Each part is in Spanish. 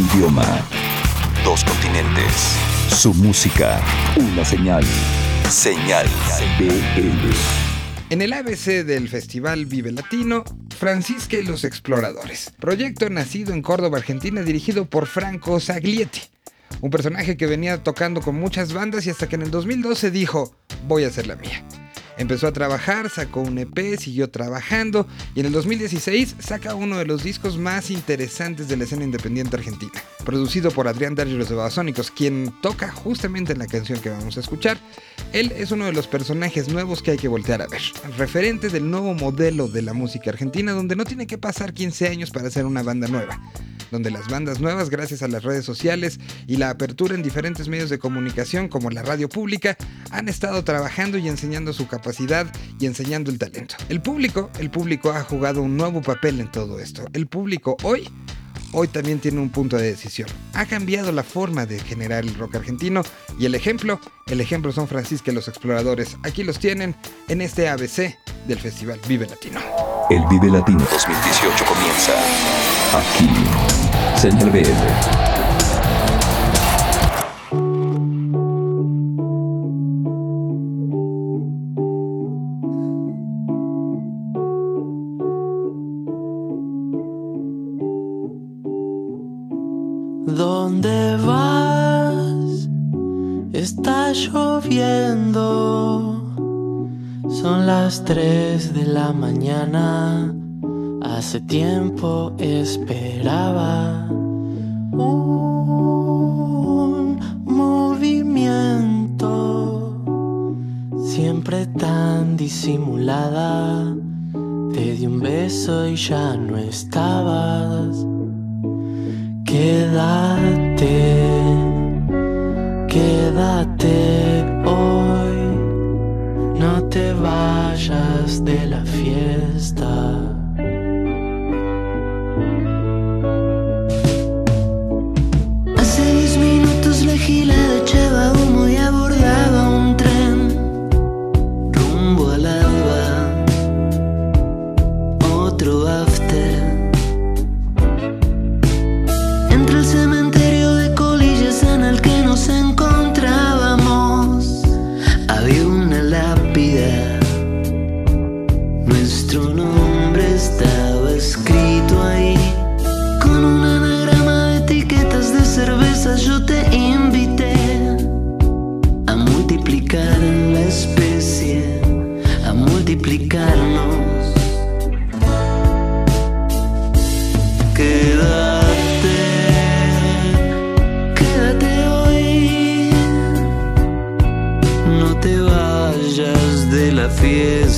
idioma. Dos continentes. Su música. Una señal. Señal BL. En el ABC del Festival Vive Latino, Francisca y los Exploradores. Proyecto nacido en Córdoba, Argentina, dirigido por Franco Saglietti. Un personaje que venía tocando con muchas bandas y hasta que en el 2012 dijo, voy a hacer la mía. Empezó a trabajar, sacó un EP, siguió trabajando y en el 2016 saca uno de los discos más interesantes de la escena independiente argentina. Producido por Adrián los de Babasónicos, quien toca justamente en la canción que vamos a escuchar, él es uno de los personajes nuevos que hay que voltear a ver. Referente del nuevo modelo de la música argentina donde no tiene que pasar 15 años para hacer una banda nueva donde las bandas nuevas, gracias a las redes sociales y la apertura en diferentes medios de comunicación como la radio pública, han estado trabajando y enseñando su capacidad y enseñando el talento. El público, el público ha jugado un nuevo papel en todo esto. El público hoy hoy también tiene un punto de decisión. Ha cambiado la forma de generar el rock argentino y el ejemplo, el ejemplo son Francisca y los exploradores. Aquí los tienen en este ABC del Festival Vive Latino. El Vive Latino 2018 comienza aquí. Señal BL. ¿Dónde vas? Está lloviendo. Son las 3 de la mañana. Hace tiempo esperaba un movimiento. Siempre tan disimulada. Te di un beso y ya no estabas. Quédate, quédate hoy, no te vayas de la fiesta. Vayas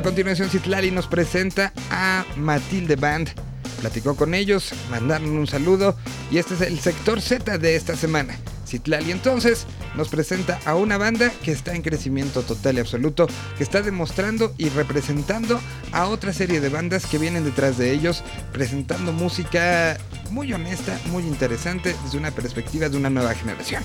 A continuación, Citlali nos presenta a Matilde Band. Platicó con ellos, mandaron un saludo y este es el sector Z de esta semana. Citlali entonces nos presenta a una banda que está en crecimiento total y absoluto, que está demostrando y representando a otra serie de bandas que vienen detrás de ellos, presentando música muy honesta, muy interesante desde una perspectiva de una nueva generación.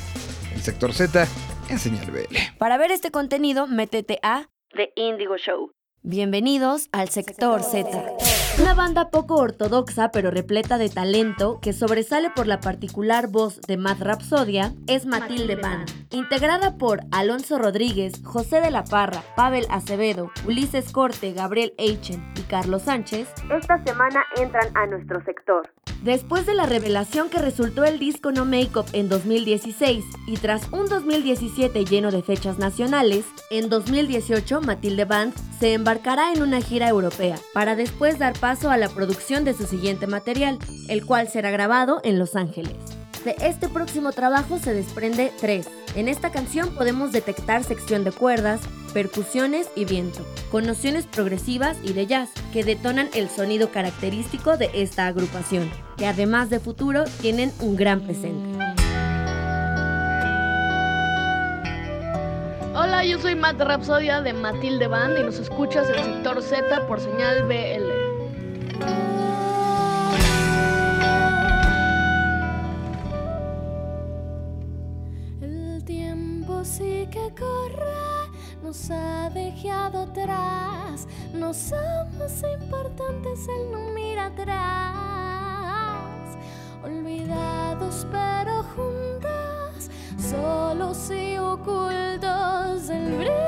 El sector Z en Señal BL. Para ver este contenido, métete a The Indigo Show. Bienvenidos al Sector Z. Una banda poco ortodoxa pero repleta de talento que sobresale por la particular voz de Matt Rapsodia es Matilde Band. Integrada por Alonso Rodríguez, José de la Parra, Pavel Acevedo, Ulises Corte, Gabriel Eichen y Carlos Sánchez, esta semana entran a nuestro sector. Después de la revelación que resultó el disco No Makeup en 2016 y tras un 2017 lleno de fechas nacionales, en 2018 Matilde Band se embarcará en una gira europea para después dar paso a la producción de su siguiente material, el cual será grabado en Los Ángeles. De este próximo trabajo se desprende 3. En esta canción podemos detectar sección de cuerdas, percusiones y viento, con nociones progresivas y de jazz que detonan el sonido característico de esta agrupación, que además de futuro tienen un gran presente. Hola, yo soy Matt Rapsodia de Matilde Band y nos escuchas en sector Z por señal BL. Dejado atrás. No somos importantes, él no mira atrás. Olvidados pero juntos, solos y ocultos. El brillo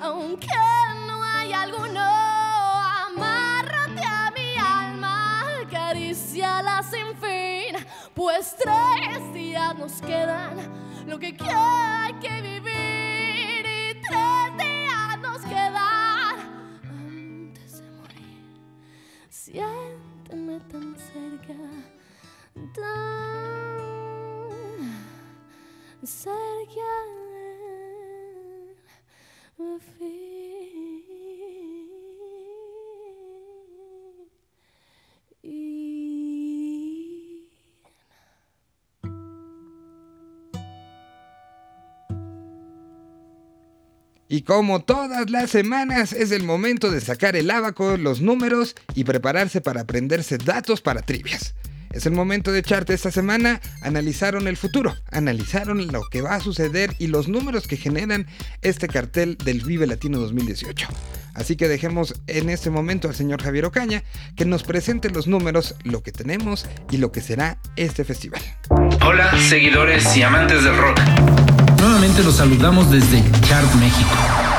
aunque no hay alguno. Amárrate a mi alma, acaríciala sin fin. Pues tres días nos quedan, lo que queda hay que vivir. Y tres días nos quedan antes de morir. Si hay sentirme tan cerca, tan cerca. Y como todas las semanas, es el momento de sacar el abaco, los números y prepararse para aprenderse datos para trivias. Es el momento de echarte esta semana. Analizaron el futuro, analizaron lo que va a suceder y los números que generan este cartel del Vive Latino 2018. Así que dejemos en este momento al señor Javier Ocaña que nos presente los números, lo que tenemos y lo que será este festival. Hola, seguidores y amantes del rock. Nuevamente los saludamos desde Chart México.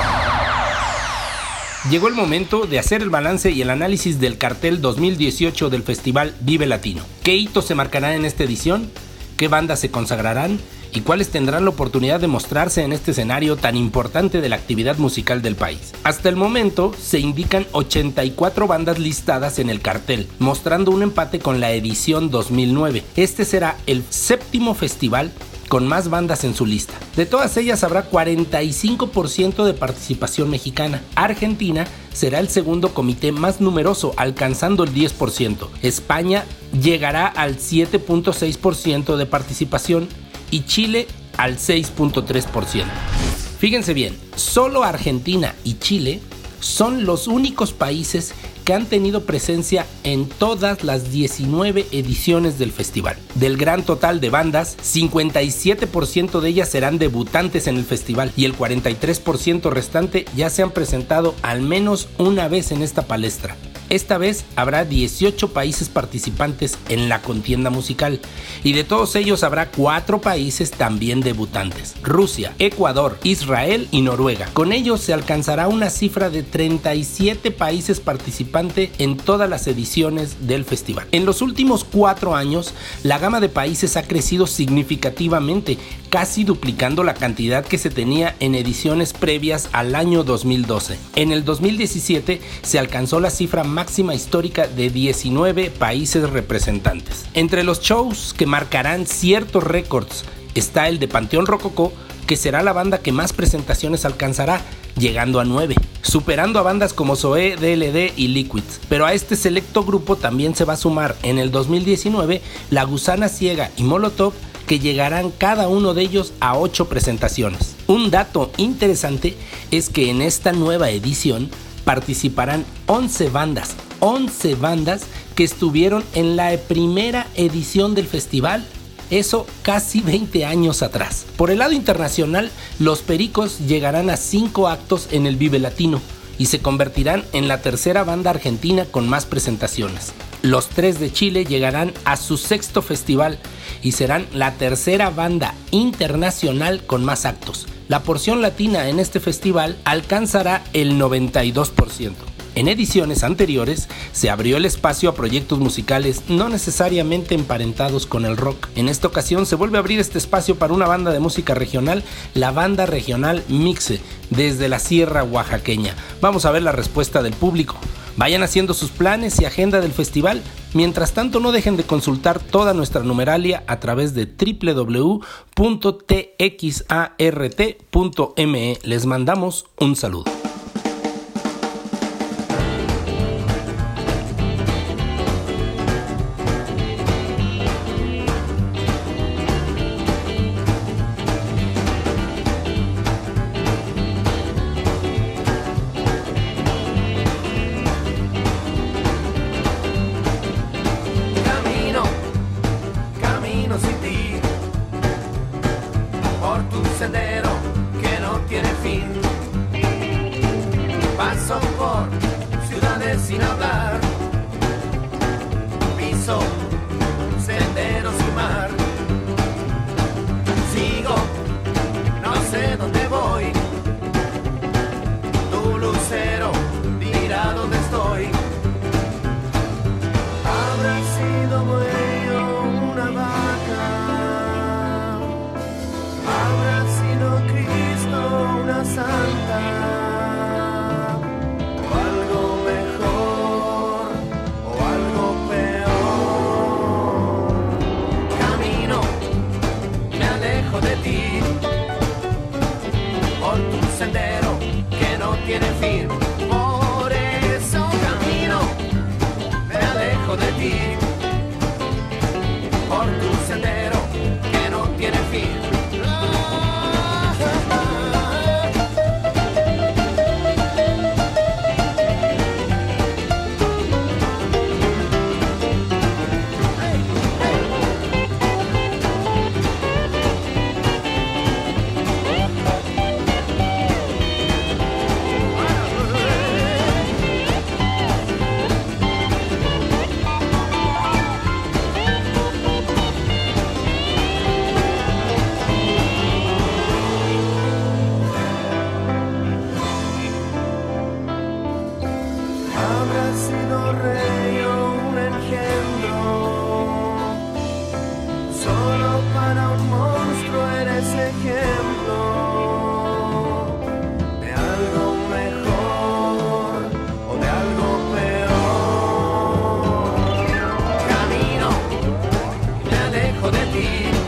Llegó el momento de hacer el balance y el análisis del cartel 2018 del Festival Vive Latino. ¿Qué hitos se marcarán en esta edición? ¿Qué bandas se consagrarán? ¿Y cuáles tendrán la oportunidad de mostrarse en este escenario tan importante de la actividad musical del país? Hasta el momento se indican 84 bandas listadas en el cartel, mostrando un empate con la edición 2009. Este será el séptimo festival con más bandas en su lista. De todas ellas habrá 45% de participación mexicana. Argentina será el segundo comité más numeroso, alcanzando el 10%. España llegará al 7.6% de participación y Chile al 6.3%. Fíjense bien, solo Argentina y Chile son los únicos países que han tenido presencia en todas las 19 ediciones del festival. Del gran total de bandas, 57% de ellas serán debutantes en el festival y el 43% restante ya se han presentado al menos una vez en esta palestra. Esta vez habrá 18 países participantes en la contienda musical y de todos ellos habrá 4 países también debutantes. Rusia, Ecuador, Israel y Noruega. Con ellos se alcanzará una cifra de 37 países participantes en todas las ediciones del festival. En los últimos 4 años, la gama de países ha crecido significativamente, casi duplicando la cantidad que se tenía en ediciones previas al año 2012. En el 2017 se alcanzó la cifra máxima histórica de 19 países representantes. Entre los shows que marcarán ciertos récords está el de Panteón Rococó, que será la banda que más presentaciones alcanzará, llegando a 9, superando a bandas como Zoé, DLD y Liquids. Pero a este selecto grupo también se va a sumar en el 2019 La Gusana Ciega y Molotov, que llegarán cada uno de ellos a 8 presentaciones. Un dato interesante es que en esta nueva edición participarán 11 bandas, 11 bandas que estuvieron en la primera edición del festival, eso casi 20 años atrás. Por el lado internacional, los Pericos llegarán a 5 actos en el Vive Latino y se convertirán en la tercera banda argentina con más presentaciones. Los tres de Chile llegarán a su sexto festival y serán la tercera banda internacional con más actos. La porción latina en este festival alcanzará el 92%. En ediciones anteriores se abrió el espacio a proyectos musicales no necesariamente emparentados con el rock. En esta ocasión se vuelve a abrir este espacio para una banda de música regional, la banda regional Mixe, desde la Sierra Oaxaqueña. Vamos a ver la respuesta del público. Vayan haciendo sus planes y agenda del festival. Mientras tanto, no dejen de consultar toda nuestra numeralia a través de www.txart.me. Les mandamos un saludo. You.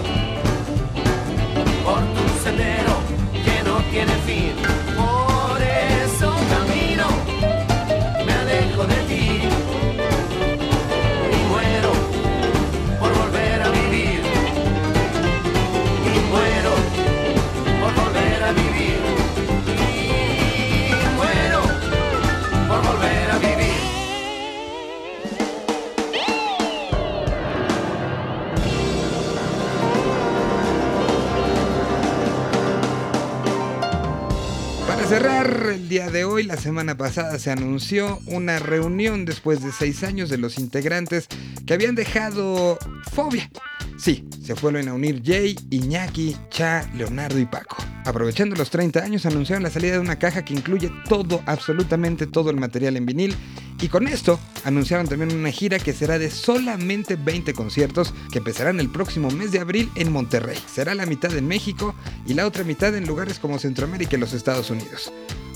Semana pasada se anunció una reunión después de seis años de los integrantes que habían dejado Fobia. Sí, se vuelven a unir Jay, Iñaki, Cha, Leonardo y Paco. Aprovechando los 30 años, anunciaron la salida de una caja que incluye todo, absolutamente todo el material en vinil. Y con esto anunciaron también una gira que será de solamente 20 conciertos que empezarán el próximo mes de abril en Monterrey. Será la mitad en México y la otra mitad en lugares como Centroamérica y los Estados Unidos.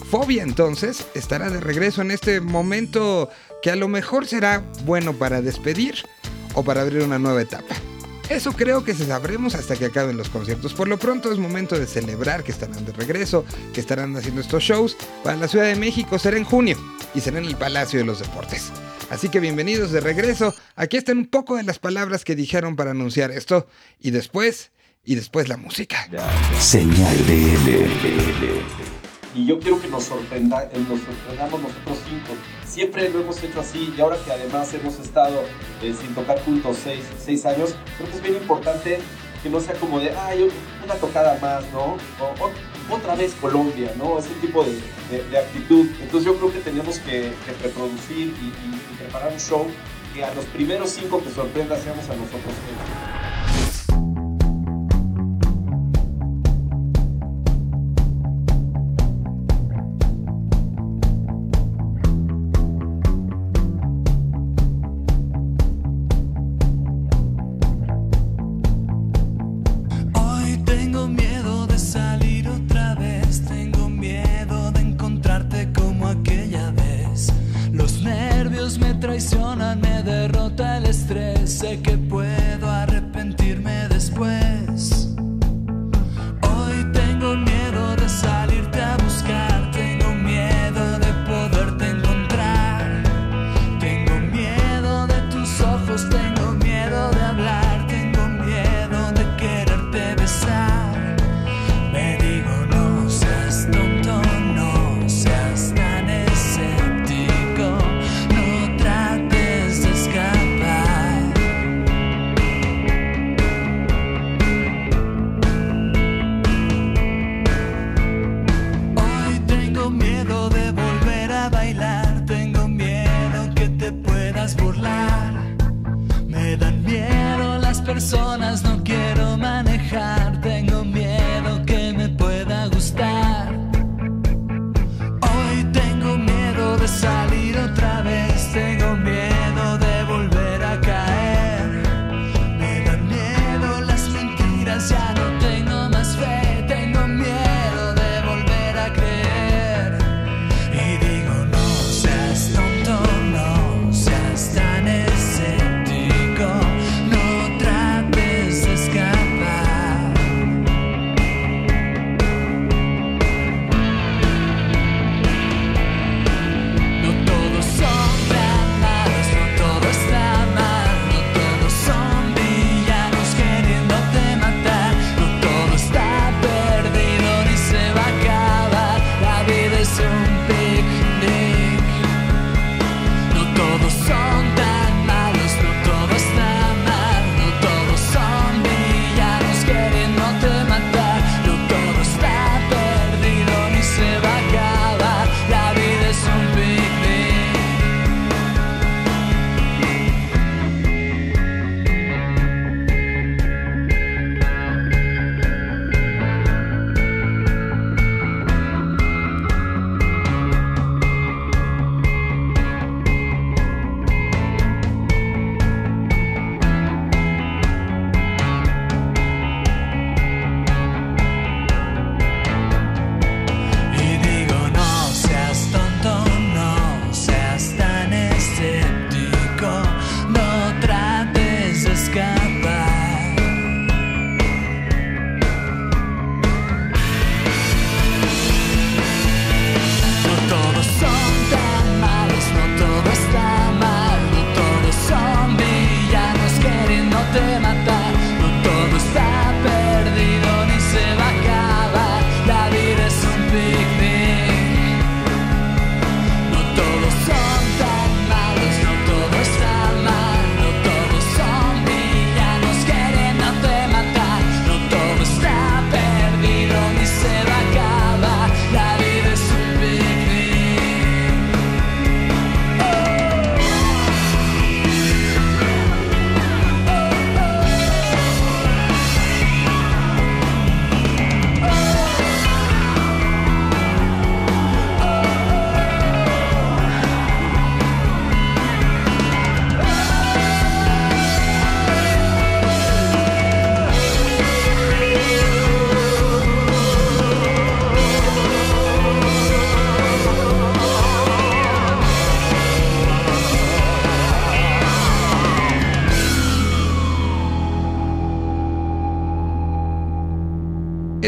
Fobia entonces estará de regreso en este momento que a lo mejor será bueno para despedir o para abrir una nueva etapa. Eso creo que se sabremos hasta que acaben los conciertos. Por lo pronto es momento de celebrar que estarán de regreso, que estarán haciendo estos shows. Para la Ciudad de México será en junio y será en el Palacio de los Deportes. Así que bienvenidos de regreso. Aquí están un poco de las palabras que dijeron para anunciar esto. Y después, y después la música. Señal BL. Y yo quiero que nos, sorprenda, eh, nos sorprendamos nosotros cinco. Siempre lo hemos hecho así y ahora que además hemos estado eh, sin tocar juntos seis, seis años, creo que es bien importante que no sea como de, ay, una tocada más, ¿no? O, otra vez Colombia, ¿no? Ese tipo de, actitud. Entonces yo creo que tenemos que, reproducir y preparar un show que a los primeros cinco que sorprenda seamos a nosotros mismos. Traicionan, me derrota el estrés, sé que puedo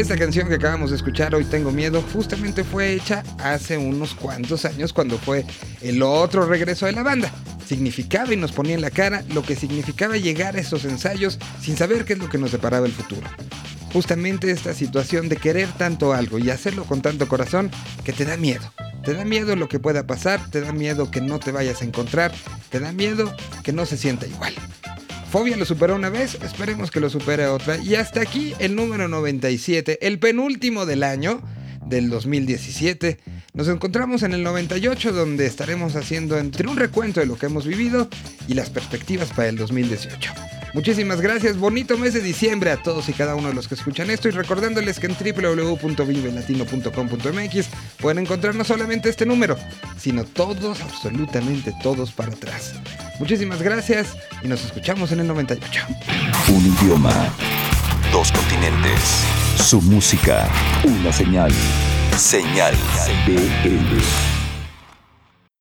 Esta canción que acabamos de escuchar, Hoy Tengo Miedo, justamente fue hecha hace unos cuantos años cuando fue el otro regreso de la banda. Significaba y nos ponía en la cara lo que significaba llegar a esos ensayos sin saber qué es lo que nos deparaba el futuro. Justamente esta situación de querer tanto algo y hacerlo con tanto corazón que te da miedo. Te da miedo lo que pueda pasar, te da miedo que no te vayas a encontrar, te da miedo que no se sienta igual. Fobia lo superó una vez, esperemos que lo supere otra. Y hasta aquí el número 97, el penúltimo del año, del 2017. Nos encontramos en el 98 donde estaremos haciendo entre un recuento de lo que hemos vivido y las perspectivas para el 2018. Muchísimas gracias, bonito mes de diciembre a todos y cada uno de los que escuchan esto y recordándoles que en www.vivelatino.com.mx pueden encontrar no solamente este número, sino todos, absolutamente todos para atrás. Muchísimas gracias y nos escuchamos en el 98. Un idioma. Dos continentes. Su música. Una señal. Señal.